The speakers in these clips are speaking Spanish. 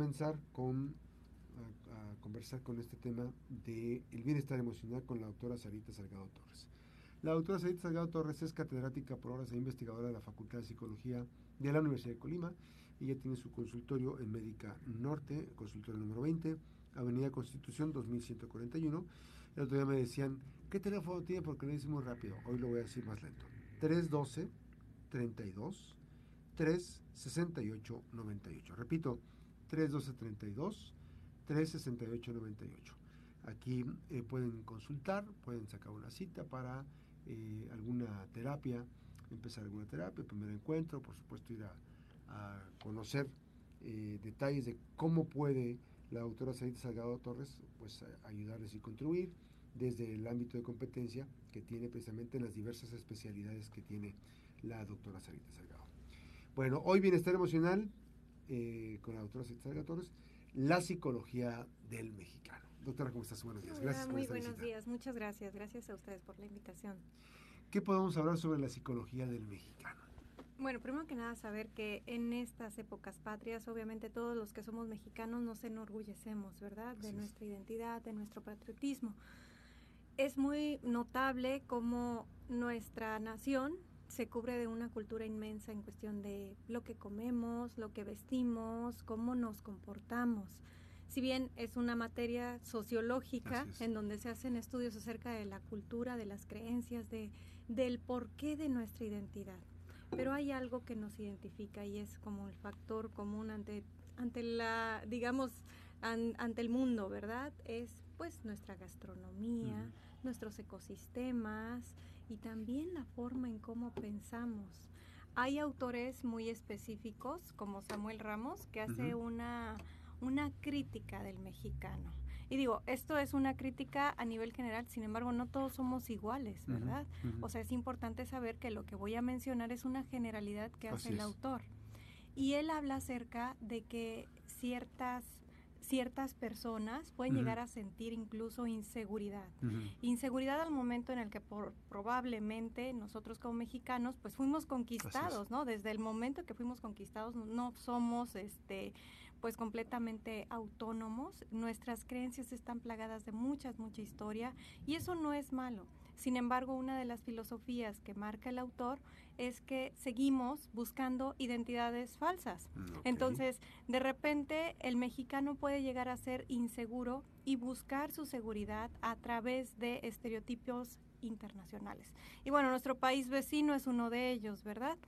comenzar con a, conversar con este tema de el bienestar emocional con la doctora Sarita Salgado Torres. La doctora Sarita Salgado Torres es catedrática por horas e investigadora de la Facultad de Psicología de la Universidad de Colima. Ella tiene su consultorio en Médica Norte, consultorio número 20, Avenida Constitución 2141. El otro día me decían, ¿qué teléfono tiene? Porque lo dice muy rápido. Hoy lo voy a decir más lento. 312 32 368 98. Repito, 312 32 368 98. Aquí eh, pueden consultar, pueden sacar una cita para eh, alguna terapia, empezar alguna terapia, primer encuentro, por supuesto ir a, conocer eh, detalles de cómo puede la doctora Sarita Salgado Torres pues ayudarles y contribuir desde el ámbito de competencia que tiene precisamente en las diversas especialidades que tiene la doctora Sarita Salgado. Bueno, hoy bienestar emocional con la doctora Salgado Torres, la psicología del mexicano. Doctora, ¿cómo estás? Buenos días. Gracias Muy buenos días, muchas gracias. Gracias a ustedes por la invitación. ¿Qué podemos hablar sobre la psicología del mexicano? Bueno, primero que nada saber que en estas épocas patrias, obviamente todos los que somos mexicanos nos enorgullecemos, ¿verdad? De nuestra identidad, de nuestro patriotismo. Es muy notable cómo nuestra nación se cubre de una cultura inmensa en cuestión de lo que comemos, lo que vestimos, cómo nos comportamos si bien es una materia sociológica en donde se hacen estudios acerca de la cultura, de las creencias, de, del porqué de nuestra identidad. Pero hay algo que nos identifica y es como el factor común ante, ante la, digamos, ante el mundo, ¿verdad? Es pues nuestra gastronomía, nuestros ecosistemas y también la forma en cómo pensamos. Hay autores muy específicos, como Samuel Ramos, que hace una una crítica del mexicano. Y digo, esto es una crítica a nivel general, sin embargo, no todos somos iguales, ¿verdad? O sea, es importante saber que lo que voy a mencionar es una generalidad que hace el autor. Y él habla acerca de que ciertas ciertas personas pueden llegar a sentir incluso inseguridad. Inseguridad al momento en el que por, probablemente nosotros como mexicanos pues fuimos conquistados, ¿no? Desde el momento que fuimos conquistados no somos este pues completamente autónomos, nuestras creencias están plagadas de muchas, mucha historia y eso no es malo. Sin embargo, una de las filosofías que marca el autor es que seguimos buscando identidades falsas. Entonces, de repente, el mexicano puede llegar a ser inseguro y buscar su seguridad a través de estereotipos internacionales. Y bueno, nuestro país vecino es uno de ellos, ¿verdad?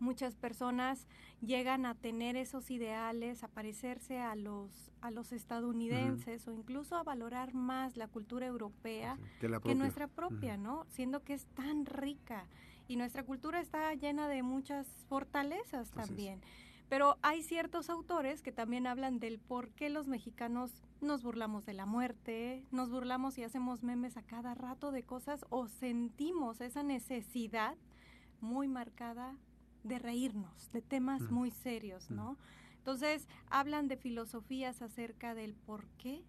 Muchas personas llegan a tener esos ideales, a parecerse a los, a los estadounidenses o incluso a valorar más la cultura europea que, nuestra propia, ¿no? Siendo que es tan rica. Y nuestra cultura está llena de muchas fortalezas también. Pero hay ciertos autores que también hablan del por qué los mexicanos nos burlamos de la muerte, nos burlamos y hacemos memes a cada rato de cosas o sentimos esa necesidad muy marcada de reírnos, de temas muy serios, ¿no? Entonces, hablan de filosofías acerca del por qué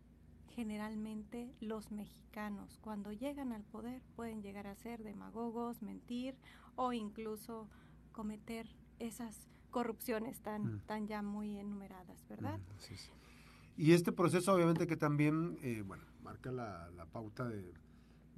generalmente los mexicanos cuando llegan al poder pueden llegar a ser demagogos, mentir o incluso cometer esas corrupciones tan, tan ya muy enumeradas, ¿verdad? Y este proceso obviamente que también, eh, bueno, marca la, la pauta de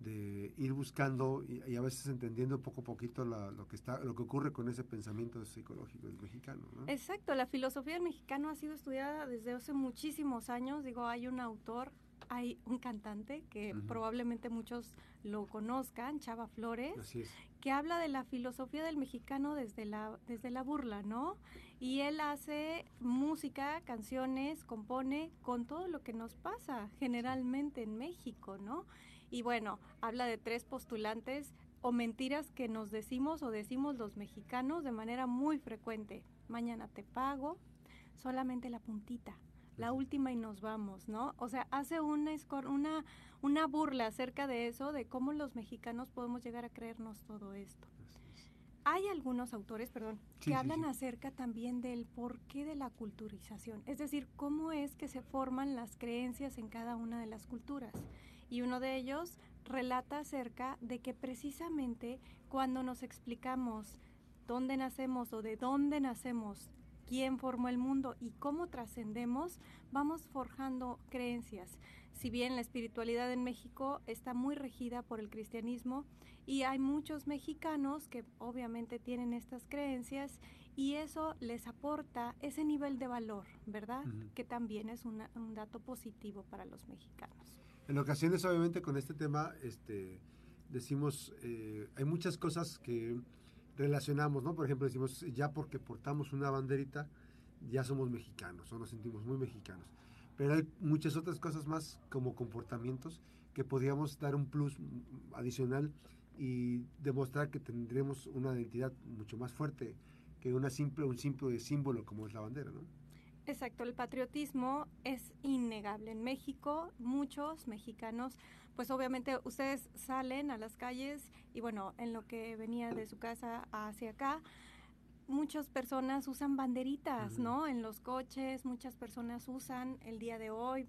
de ir buscando y, a veces entendiendo poco a poquito lo que está lo que ocurre con ese pensamiento psicológico del mexicano exacto la filosofía del mexicano ha sido estudiada desde hace muchísimos años digo hay un autor hay un cantante que probablemente muchos lo conozcan, Chava Flores, que habla de la filosofía del mexicano desde la, desde la burla, ¿no? Y él hace música, canciones, compone con todo lo que nos pasa generalmente en México, ¿no? Y bueno, habla de tres postulantes o mentiras que nos decimos o decimos los mexicanos de manera muy frecuente. Mañana te pago, solamente la puntita, la última y nos vamos, ¿no? O sea, hace una, una, una burla acerca de eso, de cómo los mexicanos podemos llegar a creernos todo esto. Hay algunos autores, perdón, que hablan acerca también del porqué de la culturización, es decir, cómo es que se forman las creencias en cada una de las culturas y uno de ellos relata acerca de que precisamente cuando nos explicamos dónde nacemos o de dónde nacemos quién formó el mundo y cómo trascendemos, vamos forjando creencias. Si bien la espiritualidad en México está muy regida por el cristianismo y hay muchos mexicanos que obviamente tienen estas creencias y eso les aporta ese nivel de valor, ¿verdad? Que también es un dato positivo para los mexicanos. En ocasiones, obviamente, con este tema, este, decimos, eh, hay muchas cosas que relacionamos, ¿no? Por ejemplo, decimos, ya porque portamos una banderita, ya somos mexicanos o nos sentimos muy mexicanos. Pero hay muchas otras cosas más como comportamientos que podríamos dar un plus adicional y demostrar que tendremos una identidad mucho más fuerte que una simple, un simple símbolo como es la bandera, ¿no? Exacto, el patriotismo es innegable. En México, muchos mexicanos, pues obviamente ustedes salen a las calles y bueno, en lo que venía de su casa hacia acá, muchas personas usan banderitas, ¿no? En los coches, muchas personas usan el día de hoy,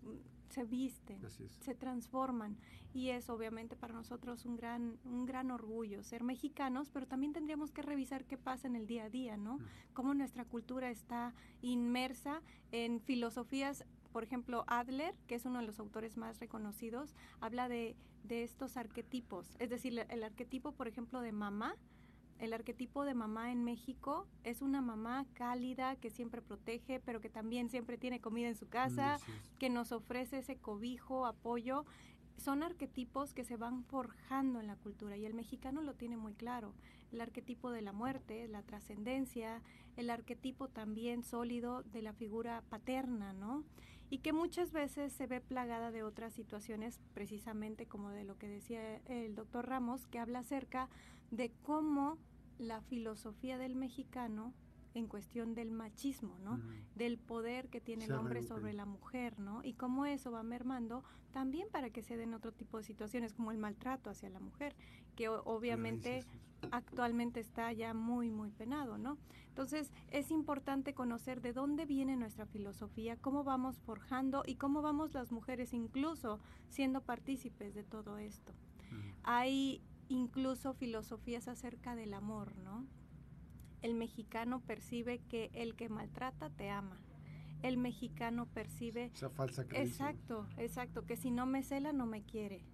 se visten, se transforman y es obviamente para nosotros un gran un gran orgullo ser mexicanos, pero también tendríamos que revisar qué pasa en el día a día, ¿no? Cómo nuestra cultura está inmersa en filosofías por ejemplo, Adler, que es uno de los autores más reconocidos, habla de, de estos arquetipos. Es decir, el arquetipo, por ejemplo, de mamá, el arquetipo de mamá en México es una mamá cálida que siempre protege, pero que también siempre tiene comida en su casa, que nos ofrece ese cobijo, apoyo. Son arquetipos que se van forjando en la cultura y el mexicano lo tiene muy claro. El arquetipo de la muerte, la trascendencia, el arquetipo también sólido de la figura paterna, ¿no? y que muchas veces se ve plagada de otras situaciones, precisamente como de lo que decía el doctor Ramos, que habla acerca de cómo la filosofía del mexicano en cuestión del machismo, ¿no? Del poder que tiene el hombre sobre la mujer, ¿no? Y cómo eso va mermando también para que se den otro tipo de situaciones como el maltrato hacia la mujer, que obviamente actualmente está ya muy, muy penado, ¿no? Entonces es importante conocer de dónde viene nuestra filosofía, cómo vamos forjando y cómo vamos las mujeres incluso siendo partícipes de todo esto. Hay incluso filosofías acerca del amor, ¿no? El mexicano percibe que el que maltrata te ama. El mexicano percibe... Esa falsa creencia. Exacto, exacto, que si no me cela no me quiere.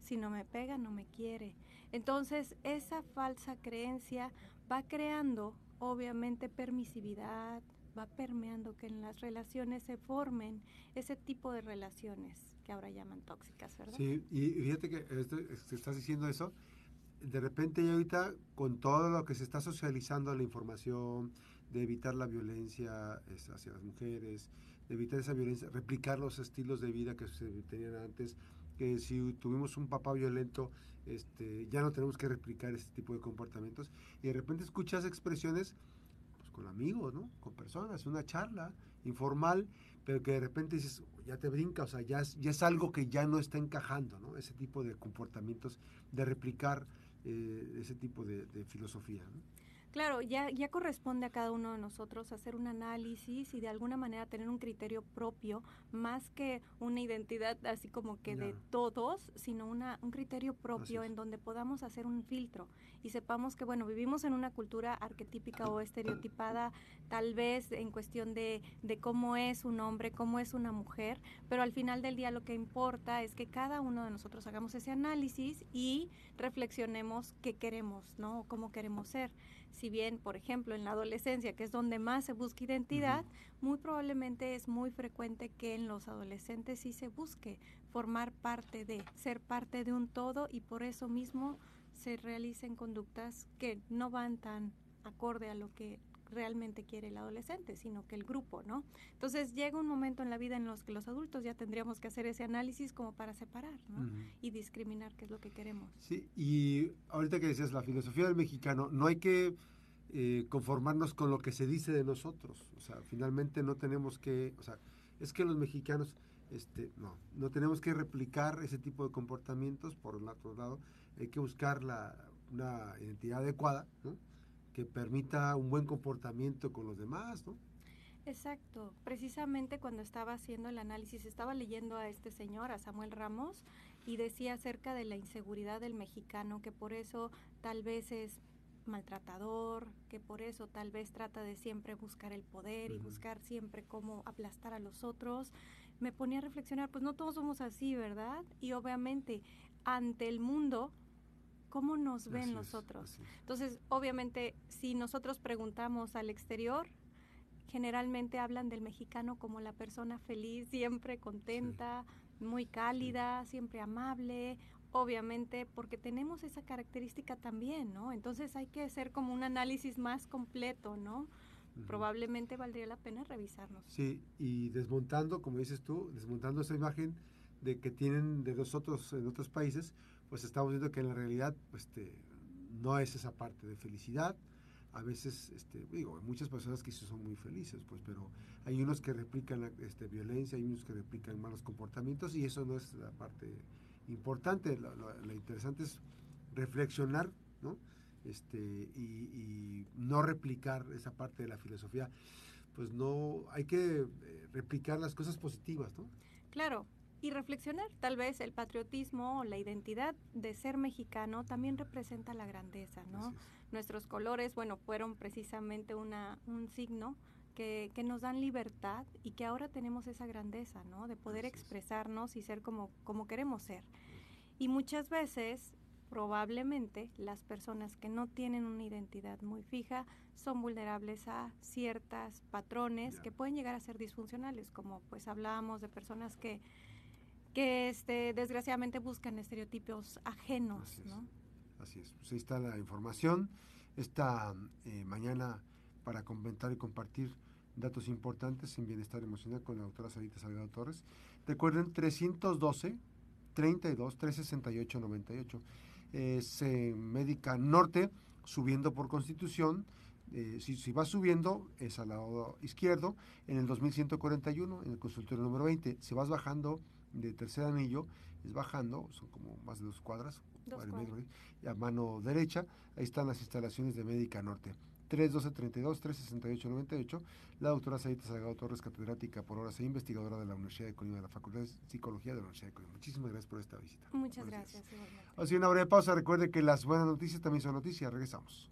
Si no me pega no me quiere. Entonces, esa falsa creencia va creando, obviamente, permisividad, va permeando que en las relaciones se formen ese tipo de relaciones que ahora llaman tóxicas, ¿verdad? Sí, y fíjate que esto, estás diciendo eso, de repente y ahorita con todo lo que se está socializando la información, de evitar la violencia hacia las mujeres, de evitar esa violencia, replicar los estilos de vida que se tenían antes, que si tuvimos un papá violento, este, ya no tenemos que replicar ese tipo de comportamientos. Y de repente escuchas expresiones con amigos, ¿no? Con personas, una charla informal, pero que de repente dices, ya te brinca, o sea, ya es, ya es algo que ya no está encajando, ¿no? Ese tipo de comportamientos, de replicar eh, ese tipo de, filosofía, ¿no? Claro, ya, ya corresponde a cada uno de nosotros hacer un análisis y de alguna manera tener un criterio propio, más que una identidad así como que de todos, sino una, un criterio propio en donde podamos hacer un filtro y sepamos que, bueno, vivimos en una cultura arquetípica o estereotipada, tal vez en cuestión de, de cómo es un hombre, cómo es una mujer, pero al final del día lo que importa es que cada uno de nosotros hagamos ese análisis y reflexionemos qué queremos, ¿no? O cómo queremos ser. Si bien, por ejemplo, en la adolescencia, que es donde más se busca identidad, muy probablemente es muy frecuente que en los adolescentes sí se busque formar parte de, ser parte de un todo y por eso mismo se realicen conductas que no van tan acorde a lo que realmente quiere el adolescente, sino que el grupo, ¿no? Entonces llega un momento en la vida en los que los adultos ya tendríamos que hacer ese análisis como para separar, ¿no? Y discriminar qué es lo que queremos. Sí, y ahorita que decías la filosofía del mexicano, no hay que eh, conformarnos con lo que se dice de nosotros, o sea, finalmente no tenemos que, o sea, es que los mexicanos, este, no, no tenemos que replicar ese tipo de comportamientos, por el otro lado, hay que buscar la, una identidad adecuada, ¿no? que permita un buen comportamiento con los demás, ¿no? Exacto. Precisamente cuando estaba haciendo el análisis, estaba leyendo a este señor, a Samuel Ramos, y decía acerca de la inseguridad del mexicano, que por eso tal vez es maltratador, que por eso tal vez trata de siempre buscar el poder y buscar siempre cómo aplastar a los otros, me ponía a reflexionar, pues no todos somos así, ¿verdad? Y obviamente ante el mundo, ¿cómo nos ven nosotros? Entonces, obviamente, si nosotros preguntamos al exterior, generalmente hablan del mexicano como la persona feliz, siempre contenta, muy cálida, siempre amable, obviamente porque tenemos esa característica también, ¿no? Entonces hay que hacer como un análisis más completo, ¿no? Probablemente valdría la pena revisarnos. Sí, y desmontando, como dices tú, desmontando esa imagen de que tienen de nosotros en otros países, pues estamos viendo que en la realidad pues, este, no es esa parte de felicidad. A veces, este, digo, muchas personas que son muy felices, pues, pero hay unos que replican este, violencia, hay unos que replican malos comportamientos y eso no es la parte importante. Lo, interesante es reflexionar, ¿no? Este, y, no replicar esa parte de la filosofía. Pues no, hay que eh, replicar las cosas positivas, ¿no? Claro, y reflexionar. Tal vez el patriotismo o la identidad de ser mexicano también representa la grandeza, ¿no? Nuestros colores, bueno, fueron precisamente una, un signo que, que, nos dan libertad y que ahora tenemos esa grandeza, ¿no? De poder expresarnos y ser como, como queremos ser. Y muchas veces, probablemente, las personas que no tienen una identidad muy fija son vulnerables a ciertas patrones que pueden llegar a ser disfuncionales, como pues hablábamos de personas que, que este, desgraciadamente buscan estereotipos ajenos, Así es. ¿no? Así es. Pues ahí está la información. Esta eh, mañana para comentar y compartir datos importantes en bienestar emocional con la doctora Sarita Salgado Torres. Recuerden, 312 32 368 98. Es eh, Médica Norte, subiendo por Constitución. Eh, si, si, va subiendo, es al lado izquierdo. En el 2141, en el consultorio número 20. Si vas bajando de tercer anillo, es bajando, son como más de dos cuadras, y a mano derecha, ahí están las instalaciones de Médica Norte. 312-32-368-98, la doctora Saita Salgado Torres, catedrática por horas e investigadora de la Universidad de Colima, de la Facultad de Psicología de la Universidad de Colima. Muchísimas gracias por esta visita. Muchas gracias. Así una breve pausa. Recuerde que las buenas noticias también son noticias. Regresamos.